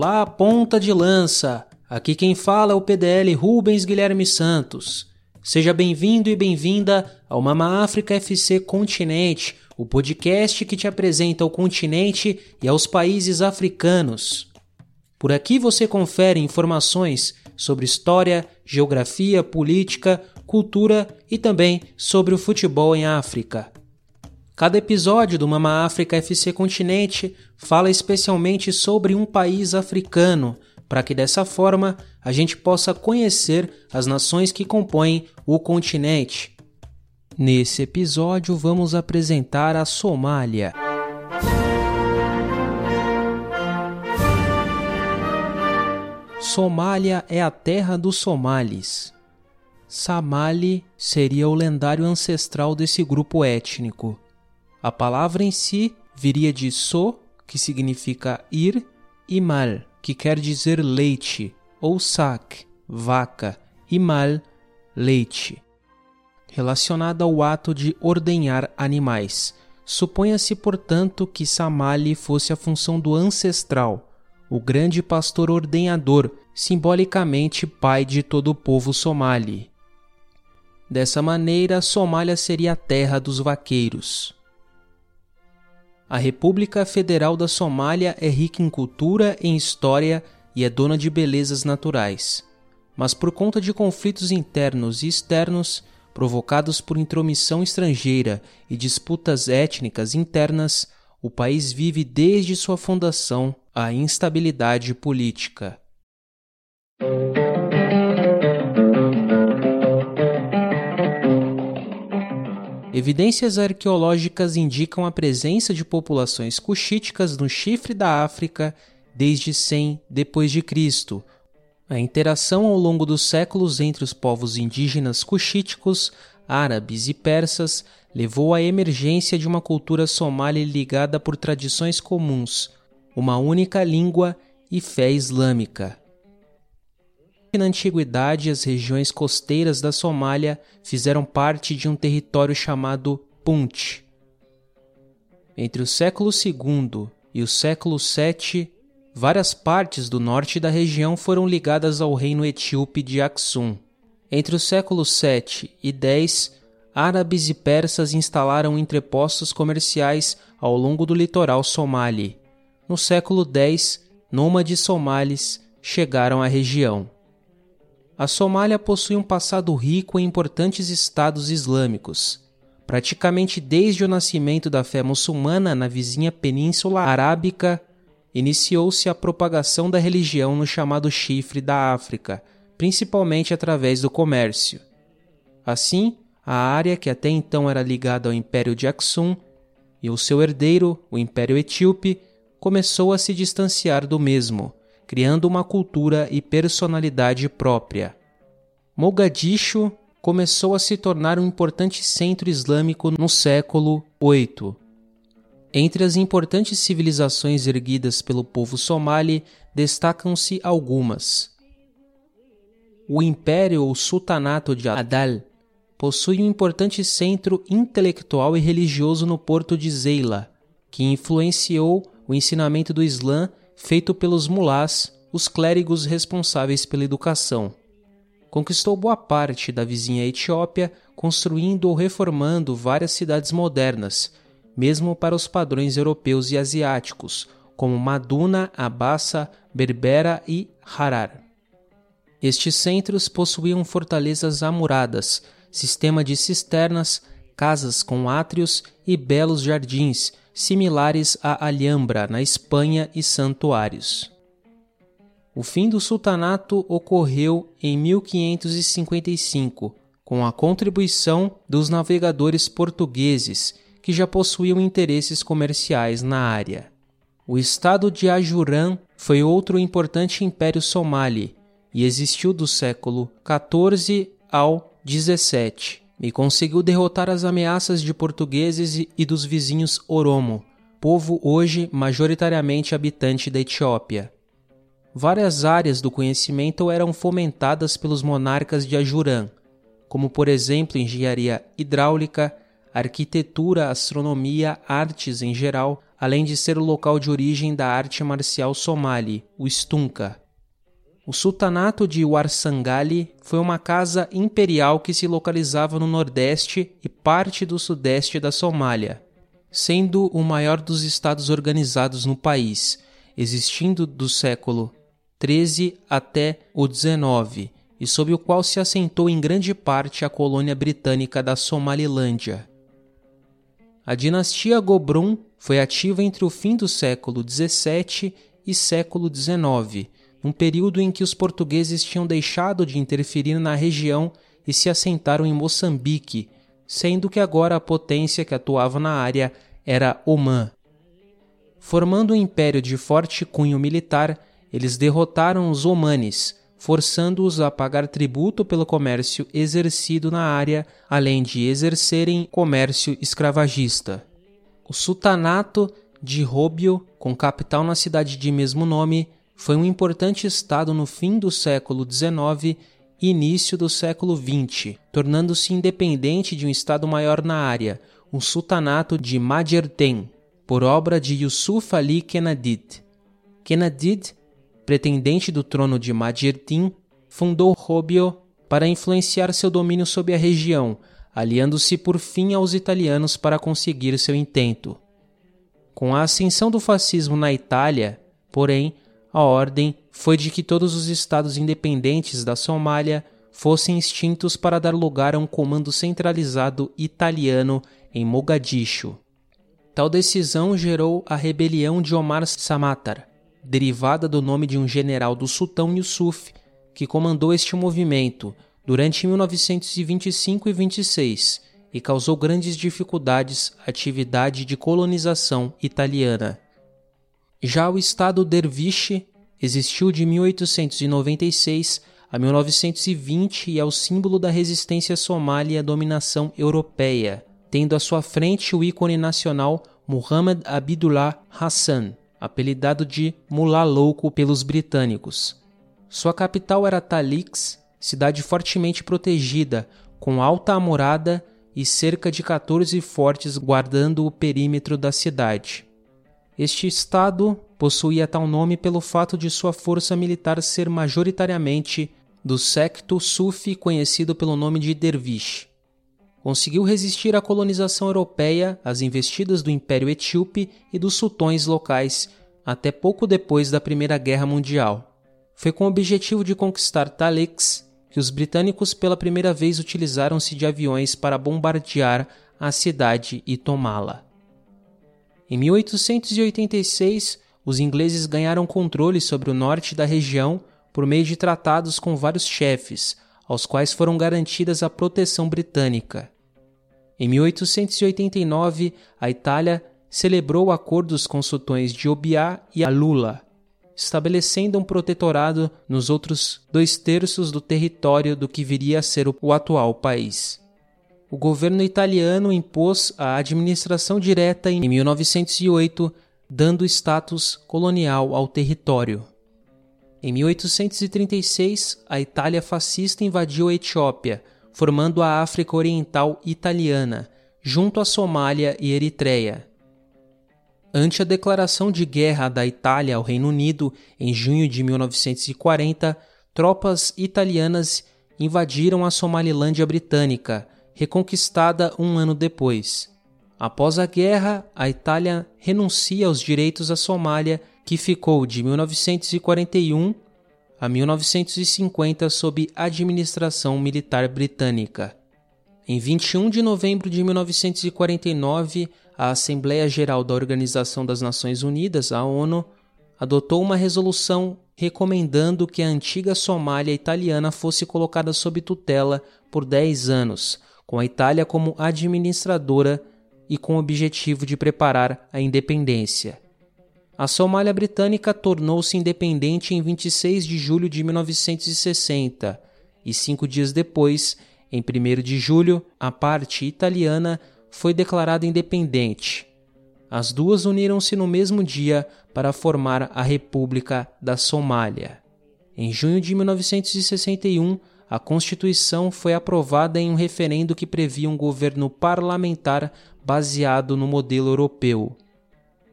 Olá, ponta de lança! Aqui quem fala é o PDL Rubens Guilherme Santos. Seja bem-vindo e bem-vinda ao Mama África FC Continente, o podcast que te apresenta o continente e aos países africanos. Por aqui você confere informações sobre história, geografia, política, cultura e também sobre o futebol em África. Cada episódio do Mama África FC Continente fala especialmente sobre um país africano, para que dessa forma a gente possa conhecer as nações que compõem o continente. Nesse episódio, vamos apresentar a Somália. Somália é a terra dos somalis. Samali seria o lendário ancestral desse grupo étnico. A palavra em si viria de so, que significa ir, e mal, que quer dizer leite, ou sak, vaca, e mal, leite. Relacionada ao ato de ordenhar animais. Suponha-se, portanto, que Samali fosse a função do ancestral, o grande pastor ordenhador, simbolicamente pai de todo o povo somali. Dessa maneira, Somália seria a terra dos vaqueiros. A República Federal da Somália é rica em cultura, em história e é dona de belezas naturais. Mas por conta de conflitos internos e externos, provocados por intromissão estrangeira e disputas étnicas internas, o país vive desde sua fundação a instabilidade política. Evidências arqueológicas indicam a presença de populações cuxíticas no chifre da África desde 100 depois de Cristo. A interação ao longo dos séculos entre os povos indígenas cuxíticos, árabes e persas levou à emergência de uma cultura somali ligada por tradições comuns, uma única língua e fé islâmica. Na antiguidade, as regiões costeiras da Somália fizeram parte de um território chamado Punt. Entre o século II e o século VII, várias partes do norte da região foram ligadas ao reino etíope de Aksum. Entre os séculos VII e X, árabes e persas instalaram entrepostos comerciais ao longo do litoral somali. No século X, nômades somalis chegaram à região. A Somália possui um passado rico em importantes estados islâmicos. Praticamente desde o nascimento da fé muçulmana na vizinha Península Arábica, iniciou-se a propagação da religião no chamado Chifre da África, principalmente através do comércio. Assim, a área que até então era ligada ao Império de Aksum e o seu herdeiro, o Império Etíope, começou a se distanciar do mesmo criando uma cultura e personalidade própria. Mogadishu começou a se tornar um importante centro islâmico no século VIII. Entre as importantes civilizações erguidas pelo povo somali, destacam-se algumas. O Império ou Sultanato de Adal possui um importante centro intelectual e religioso no porto de Zeila, que influenciou o ensinamento do Islã feito pelos mulás, os clérigos responsáveis pela educação. Conquistou boa parte da vizinha Etiópia, construindo ou reformando várias cidades modernas, mesmo para os padrões europeus e asiáticos, como Maduna, Abassa, Berbera e Harar. Estes centros possuíam fortalezas amuradas, sistema de cisternas, casas com átrios e belos jardins, similares à Alhambra na Espanha e santuários. O fim do sultanato ocorreu em 1555, com a contribuição dos navegadores portugueses que já possuíam interesses comerciais na área. O estado de Ajuran foi outro importante império somali e existiu do século XIV ao XVII e conseguiu derrotar as ameaças de portugueses e dos vizinhos Oromo, povo hoje majoritariamente habitante da Etiópia. Várias áreas do conhecimento eram fomentadas pelos monarcas de Ajurã, como por exemplo engenharia hidráulica, arquitetura, astronomia, artes em geral, além de ser o local de origem da arte marcial somali, o stunka. O sultanato de Warsangali foi uma casa imperial que se localizava no nordeste e parte do sudeste da Somália, sendo o maior dos estados organizados no país, existindo do século 13 até o 19 e sob o qual se assentou em grande parte a colônia britânica da Somalilândia. A dinastia Gobrum foi ativa entre o fim do século XVII e século XIX, um período em que os portugueses tinham deixado de interferir na região e se assentaram em Moçambique, sendo que agora a potência que atuava na área era Omã. Formando um império de forte cunho militar, eles derrotaram os Omanes, forçando-os a pagar tributo pelo comércio exercido na área, além de exercerem comércio escravagista. O sultanato de Róbio, com capital na cidade de mesmo nome, foi um importante estado no fim do século XIX e início do século XX, tornando-se independente de um estado maior na área, o sultanato de Majerten, por obra de Yusuf Ali Kenadid. Kenadid pretendente do trono de Majertin, fundou Robio para influenciar seu domínio sobre a região, aliando-se por fim aos italianos para conseguir seu intento. Com a ascensão do fascismo na Itália, porém, a ordem foi de que todos os estados independentes da Somália fossem extintos para dar lugar a um comando centralizado italiano em Mogadishu. Tal decisão gerou a rebelião de Omar Samatar, derivada do nome de um general do sultão Yusuf, que comandou este movimento durante 1925 e 26 e causou grandes dificuldades à atividade de colonização italiana. Já o Estado Derviche existiu de 1896 a 1920 e é o símbolo da resistência somália à dominação europeia, tendo à sua frente o ícone nacional Muhammad Abdullah Hassan, apelidado de Mulá Louco pelos britânicos. Sua capital era Talix, cidade fortemente protegida, com alta amurada e cerca de 14 fortes guardando o perímetro da cidade. Este estado possuía tal nome pelo fato de sua força militar ser majoritariamente do secto sufi conhecido pelo nome de Dervish conseguiu resistir à colonização europeia, às investidas do Império Etíope e dos sultões locais, até pouco depois da Primeira Guerra Mundial. Foi com o objetivo de conquistar Talix que os britânicos pela primeira vez utilizaram-se de aviões para bombardear a cidade e tomá-la. Em 1886, os ingleses ganharam controle sobre o norte da região por meio de tratados com vários chefes, aos quais foram garantidas a proteção britânica. Em 1889, a Itália celebrou acordos com sultões de Obiá e Alula, estabelecendo um protetorado nos outros dois terços do território do que viria a ser o atual país. O governo italiano impôs a administração direta em 1908, dando status colonial ao território. Em 1836, a Itália fascista invadiu a Etiópia, formando a África Oriental Italiana, junto à Somália e Eritreia. Ante a declaração de guerra da Itália ao Reino Unido em junho de 1940, tropas italianas invadiram a Somalilândia britânica, reconquistada um ano depois. Após a guerra, a Itália renuncia aos direitos à Somália, que ficou de 1941 a 1950 sob administração militar britânica. Em 21 de novembro de 1949, a Assembleia Geral da Organização das Nações Unidas, a ONU, adotou uma resolução recomendando que a antiga Somália italiana fosse colocada sob tutela por 10 anos, com a Itália como administradora e com o objetivo de preparar a independência. A Somália Britânica tornou-se independente em 26 de julho de 1960 e cinco dias depois, em 1 de julho, a parte italiana foi declarada independente. As duas uniram-se no mesmo dia para formar a República da Somália. Em junho de 1961, a Constituição foi aprovada em um referendo que previa um governo parlamentar baseado no modelo europeu.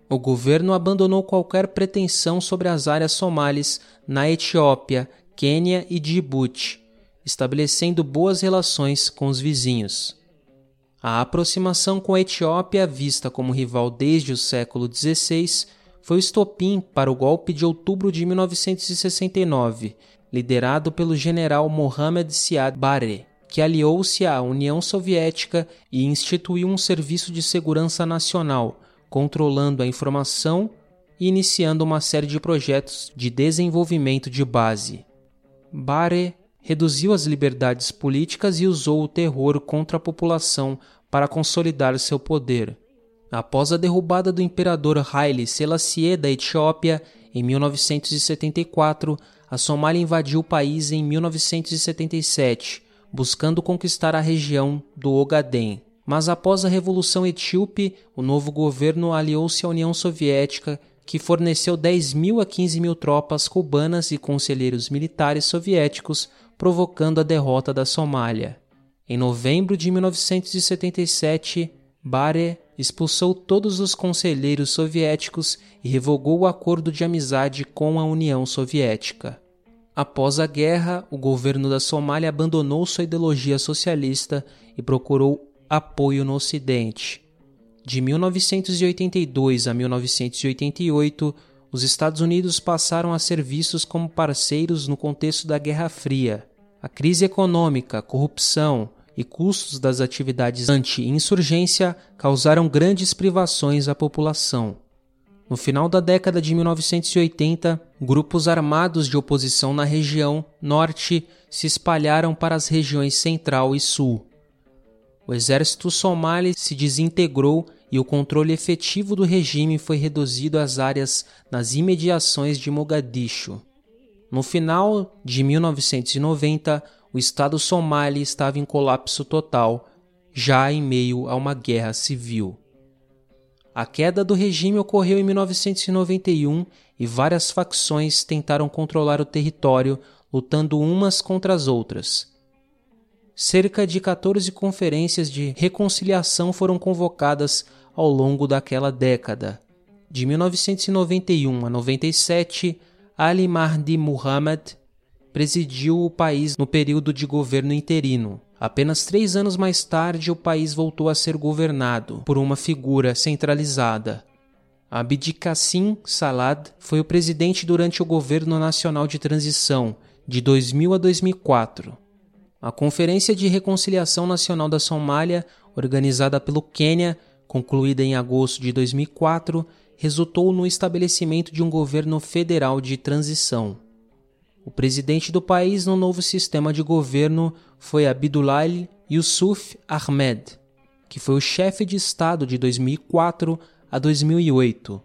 O governo abandonou qualquer pretensão sobre as áreas somalis na Etiópia, Quênia e Djibouti, estabelecendo boas relações com os vizinhos. A aproximação com a Etiópia, vista como rival desde o século XVI, foi o estopim para o golpe de outubro de 1969, liderado pelo general Mohamed Siad Barre, que aliou-se à União Soviética e instituiu um serviço de segurança nacional, controlando a informação e iniciando uma série de projetos de desenvolvimento de base. Barre reduziu as liberdades políticas e usou o terror contra a população para consolidar seu poder. Após a derrubada do imperador Haile Selassie da Etiópia em 1974, a Somália invadiu o país em 1977, buscando conquistar a região do Ogaden. Mas após a Revolução Etíope, o novo governo aliou-se à União Soviética, que forneceu 10 mil a 15 mil tropas cubanas e conselheiros militares soviéticos, provocando a derrota da Somália. Em novembro de 1977, Bare expulsou todos os conselheiros soviéticos e revogou o acordo de amizade com a União Soviética. Após a guerra, o governo da Somália abandonou sua ideologia socialista e procurou apoio no Ocidente. De 1982 a 1988, os Estados Unidos passaram a ser vistos como parceiros no contexto da Guerra Fria. A crise econômica, corrupção e custos das atividades anti-insurgência causaram grandes privações à população. No final da década de 1980, grupos armados de oposição na região norte se espalharam para as regiões central e sul. O exército somali se desintegrou e o controle efetivo do regime foi reduzido às áreas nas imediações de Mogadishu. No final de 1990, o Estado somali estava em colapso total, já em meio a uma guerra civil. A queda do regime ocorreu em 1991 e várias facções tentaram controlar o território, lutando umas contra as outras. Cerca de 14 conferências de reconciliação foram convocadas ao longo daquela década. De 1991 a 97, Ali Mahdi Muhammad presidiu o país no período de governo interino. Apenas três anos mais tarde, o país voltou a ser governado por uma figura centralizada. Abdi Kassim Salad foi o presidente durante o governo nacional de transição, de 2000 a 2004. A Conferência de Reconciliação Nacional da Somália, organizada pelo Quênia, concluída em agosto de 2004, resultou no estabelecimento de um governo federal de transição. O presidente do país no novo sistema de governo foi Abdullahi Yusuf Ahmed, que foi o chefe de Estado de 2004 a 2008.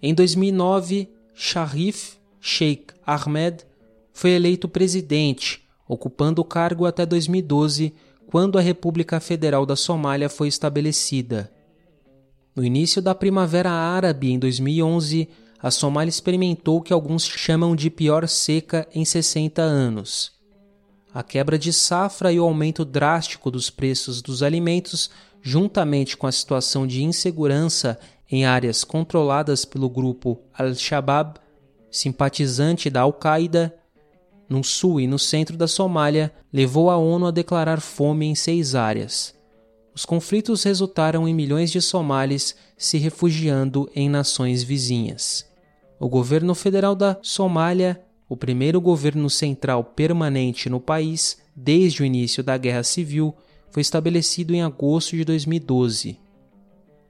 Em 2009, Sharif Sheikh Ahmed foi eleito presidente, ocupando o cargo até 2012, quando a República Federal da Somália foi estabelecida. No início da Primavera Árabe, em 2011, a Somália experimentou o que alguns chamam de pior seca em 60 anos. A quebra de safra e o aumento drástico dos preços dos alimentos, juntamente com a situação de insegurança em áreas controladas pelo grupo Al-Shabaab, simpatizante da Al-Qaeda, no sul e no centro da Somália, levou a ONU a declarar fome em seis áreas. Os conflitos resultaram em milhões de somalis se refugiando em nações vizinhas. O governo federal da Somália, o primeiro governo central permanente no país desde o início da Guerra Civil, foi estabelecido em agosto de 2012.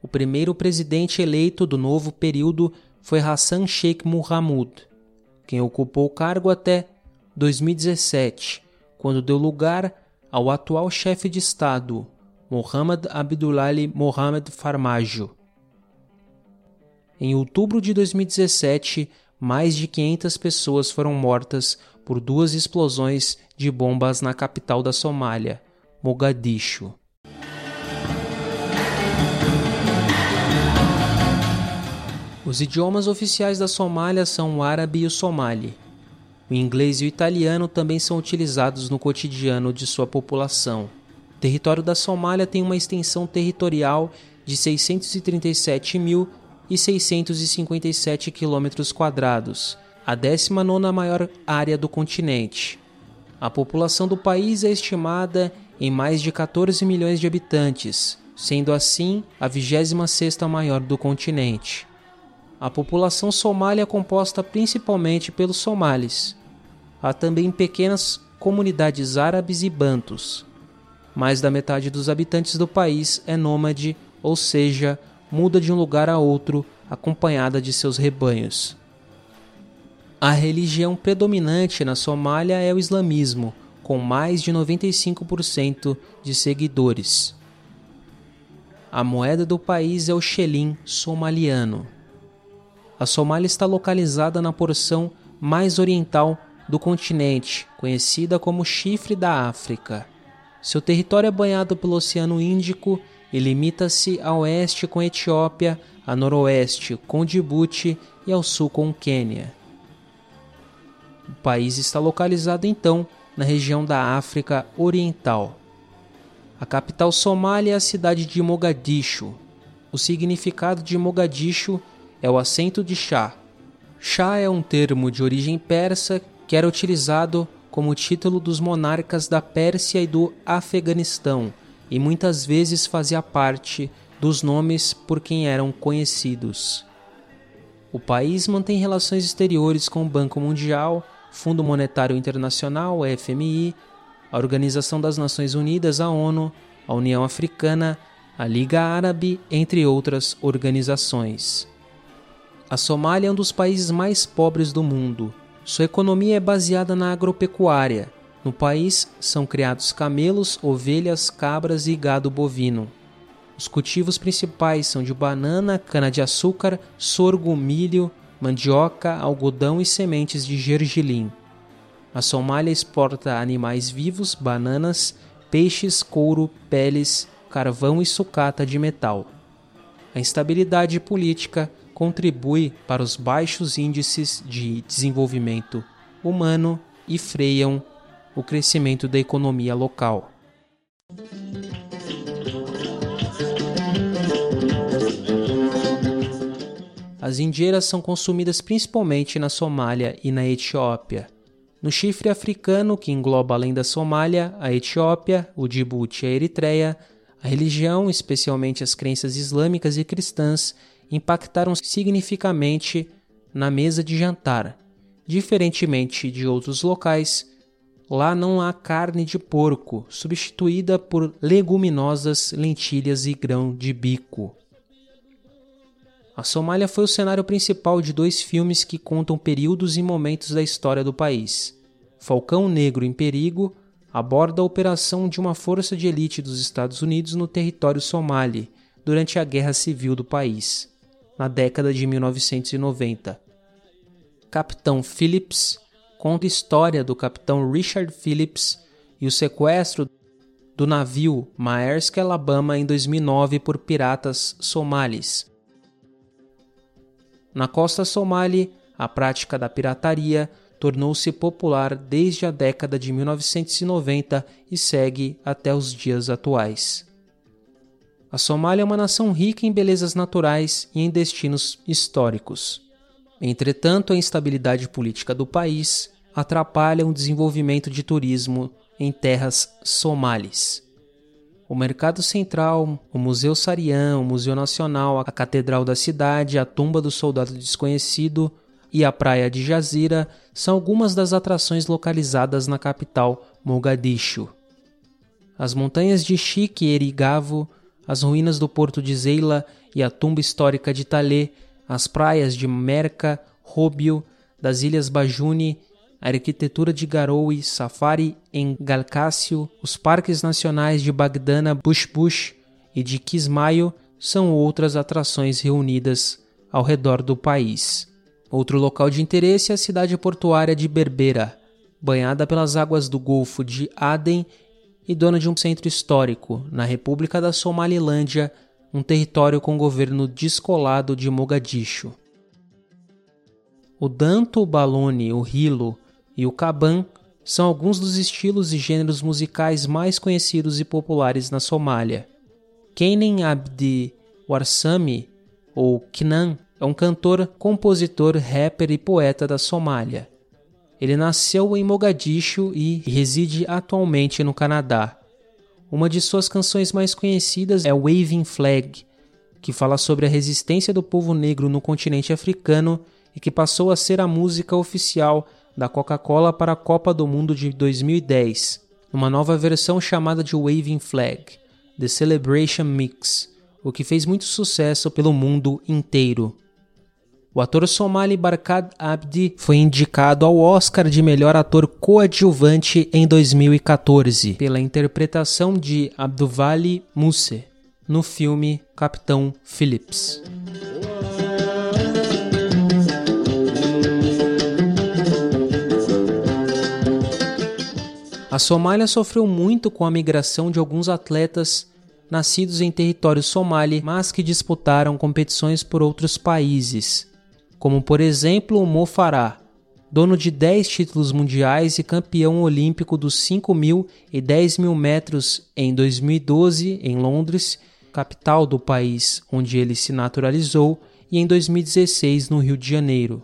O primeiro presidente eleito do novo período foi Hassan Sheikh Mohamud, quem ocupou o cargo até 2017, quando deu lugar ao atual chefe de Estado, Mohamed Abdullahi Mohamed Farmajo. Em outubro de 2017, mais de 500 pessoas foram mortas por duas explosões de bombas na capital da Somália, Mogadishu. Os idiomas oficiais da Somália são o árabe e o somali. O inglês e o italiano também são utilizados no cotidiano de sua população. O território da Somália tem uma extensão territorial de 637 mil e 657 quilômetros quadrados, a 19 maior área do continente. A população do país é estimada em mais de 14 milhões de habitantes, sendo assim a 26ª maior do continente. A população somália é composta principalmente pelos somalis. Há também pequenas comunidades árabes e bantos. Mais da metade dos habitantes do país é nômade, ou seja, muda de um lugar a outro acompanhada de seus rebanhos. A religião predominante na Somália é o islamismo, com mais de 95% de seguidores. A moeda do país é o xelim somaliano. A Somália está localizada na porção mais oriental do continente, conhecida como Chifre da África. Seu território é banhado pelo Oceano Índico e limita-se a oeste com a Etiópia, a noroeste com Djibouti e ao sul com o Quênia. O país está localizado então na região da África Oriental. A capital somália é a cidade de Mogadishu. O significado de Mogadishu é o acento de chá. Chá é um termo de origem persa que era utilizado como título dos monarcas da Pérsia e do Afeganistão e muitas vezes fazia parte dos nomes por quem eram conhecidos. O país mantém relações exteriores com o Banco Mundial, Fundo Monetário Internacional, FMI, a Organização das Nações Unidas, a ONU, a União Africana, a Liga Árabe, entre outras organizações. A Somália é um dos países mais pobres do mundo. Sua economia é baseada na agropecuária. No país são criados camelos, ovelhas, cabras e gado bovino. Os cultivos principais são de banana, cana-de-açúcar, sorgo, milho, mandioca, algodão e sementes de gergelim. A Somália exporta animais vivos, bananas, peixes, couro, peles, carvão e sucata de metal. A instabilidade política contribui para os baixos índices de desenvolvimento humano e freiam o crescimento da economia local. As indeiras são consumidas principalmente na Somália e na Etiópia. No chifre africano, que engloba além da Somália, a Etiópia, o Djibouti e a Eritreia, a religião, especialmente as crenças islâmicas e cristãs, impactaram significativamente na mesa de jantar. Diferentemente de outros locais, lá não há carne de porco, substituída por leguminosas, lentilhas e grão de bico. A Somália foi o cenário principal de dois filmes que contam períodos e momentos da história do país. Falcão Negro em Perigo aborda a operação de uma força de elite dos Estados Unidos no território somali durante a Guerra Civil do país, na década de 1990. Capitão Phillips conta história do capitão Richard Phillips e o sequestro do navio Maersk Alabama em 2009 por piratas somalis. Na costa somali, a prática da pirataria tornou-se popular desde a década de 1990 e segue até os dias atuais. A Somália é uma nação rica em belezas naturais e em destinos históricos. Entretanto, a instabilidade política do país atrapalha o desenvolvimento de turismo em terras somalis o Mercado Central, o Museu Sarian, o Museu Nacional, a Catedral da Cidade, a Tumba do Soldado Desconhecido e a Praia de Jazira são algumas das atrações localizadas na capital, Mogadishu. As montanhas de Chique e Erigavo, as ruínas do porto de Zeila e a tumba histórica de Talé, as praias de Merca, Róbio, das ilhas Bajuni a arquitetura de Garowe, Safari em Galcácio, os parques nacionais de Bagdana, Bush Bush e de Kismayo são outras atrações reunidas ao redor do país. Outro local de interesse é a cidade portuária de Berbera, banhada pelas águas do Golfo de Aden e dona de um centro histórico na República da Somalilândia, um território com governo descolado de Mogadishu. O Danto, o Balone, o Hilo e o Kaban são alguns dos estilos e gêneros musicais mais conhecidos e populares na Somália. Kennen Abdi Warsami ou Knan, é um cantor, compositor, rapper e poeta da Somália. Ele nasceu em Mogadishu e reside atualmente no Canadá. Uma de suas canções mais conhecidas é Waving Flag, que fala sobre a resistência do povo negro no continente africano e que passou a ser a música oficial da Coca-Cola para a Copa do Mundo de 2010, numa nova versão chamada de Waving Flag, The Celebration Mix, o que fez muito sucesso pelo mundo inteiro. O ator somali Barkad Abdi foi indicado ao Oscar de melhor ator coadjuvante em 2014 pela interpretação de Abduvali Muse no filme Capitão Phillips. A Somália sofreu muito com a migração de alguns atletas nascidos em território somali, mas que disputaram competições por outros países, como por exemplo Mo Farah, dono de 10 títulos mundiais e campeão olímpico dos 5 mil e 10 mil metros em 2012 em Londres, capital do país onde ele se naturalizou, e em 2016 no Rio de Janeiro.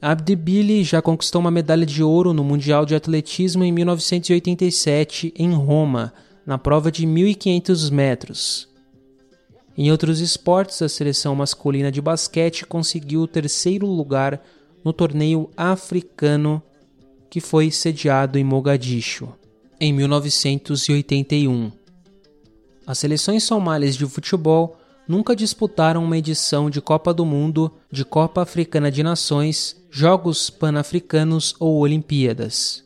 Abdibili já conquistou uma medalha de ouro no Mundial de Atletismo em 1987 em Roma, na prova de 1.500 metros. Em outros esportes, a seleção masculina de basquete conseguiu o terceiro lugar no torneio africano que foi sediado em Mogadishu em 1981. As seleções somalis de futebol nunca disputaram uma edição de Copa do Mundo, de Copa Africana de Nações, Jogos Pan-Africanos ou Olimpíadas.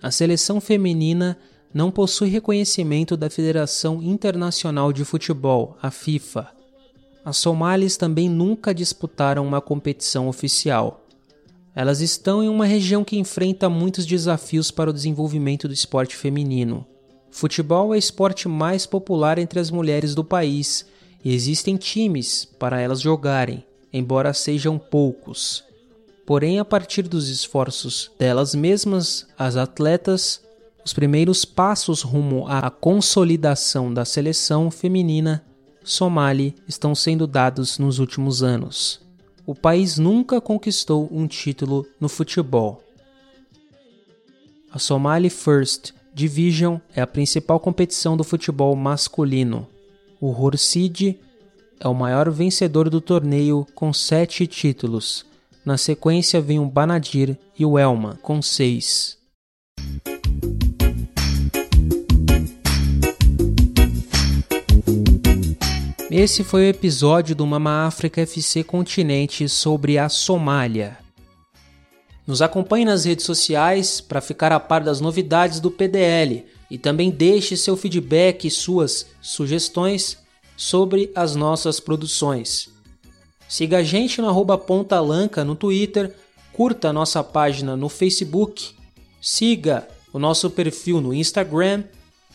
A seleção feminina não possui reconhecimento da Federação Internacional de Futebol, a FIFA. As somalis também nunca disputaram uma competição oficial. Elas estão em uma região que enfrenta muitos desafios para o desenvolvimento do esporte feminino. Futebol é o esporte mais popular entre as mulheres do país e existem times para elas jogarem, embora sejam poucos. Porém, a partir dos esforços delas mesmas, as atletas, os primeiros passos rumo à consolidação da seleção feminina somali estão sendo dados nos últimos anos. O país nunca conquistou um título no futebol. A Somali First Division é a principal competição do futebol masculino. O Horsid é o maior vencedor do torneio com sete títulos. Na sequência vem o Banadir e o Elma com seis. Esse foi o episódio do Mama África FC Continente sobre a Somália. Nos acompanhe nas redes sociais para ficar a par das novidades do PDL e também deixe seu feedback e suas sugestões sobre as nossas produções. Siga a gente no arroba Pontalanca no Twitter, curta a nossa página no Facebook, siga o nosso perfil no Instagram,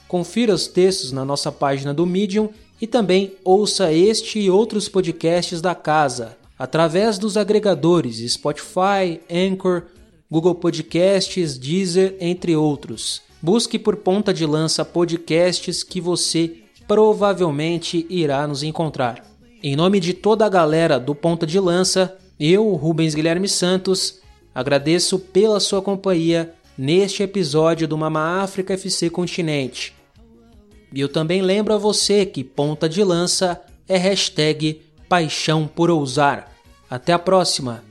confira os textos na nossa página do Medium e também ouça este e outros podcasts da casa através dos agregadores Spotify, Anchor, Google Podcasts, Deezer, entre outros. Busque por Ponta de Lança Podcasts que você provavelmente irá nos encontrar. Em nome de toda a galera do Ponta de Lança, eu, Rubens Guilherme Santos, agradeço pela sua companhia neste episódio do Mama África FC Continente. E eu também lembro a você que Ponta de Lança é hashtag paixão por ousar. Até a próxima!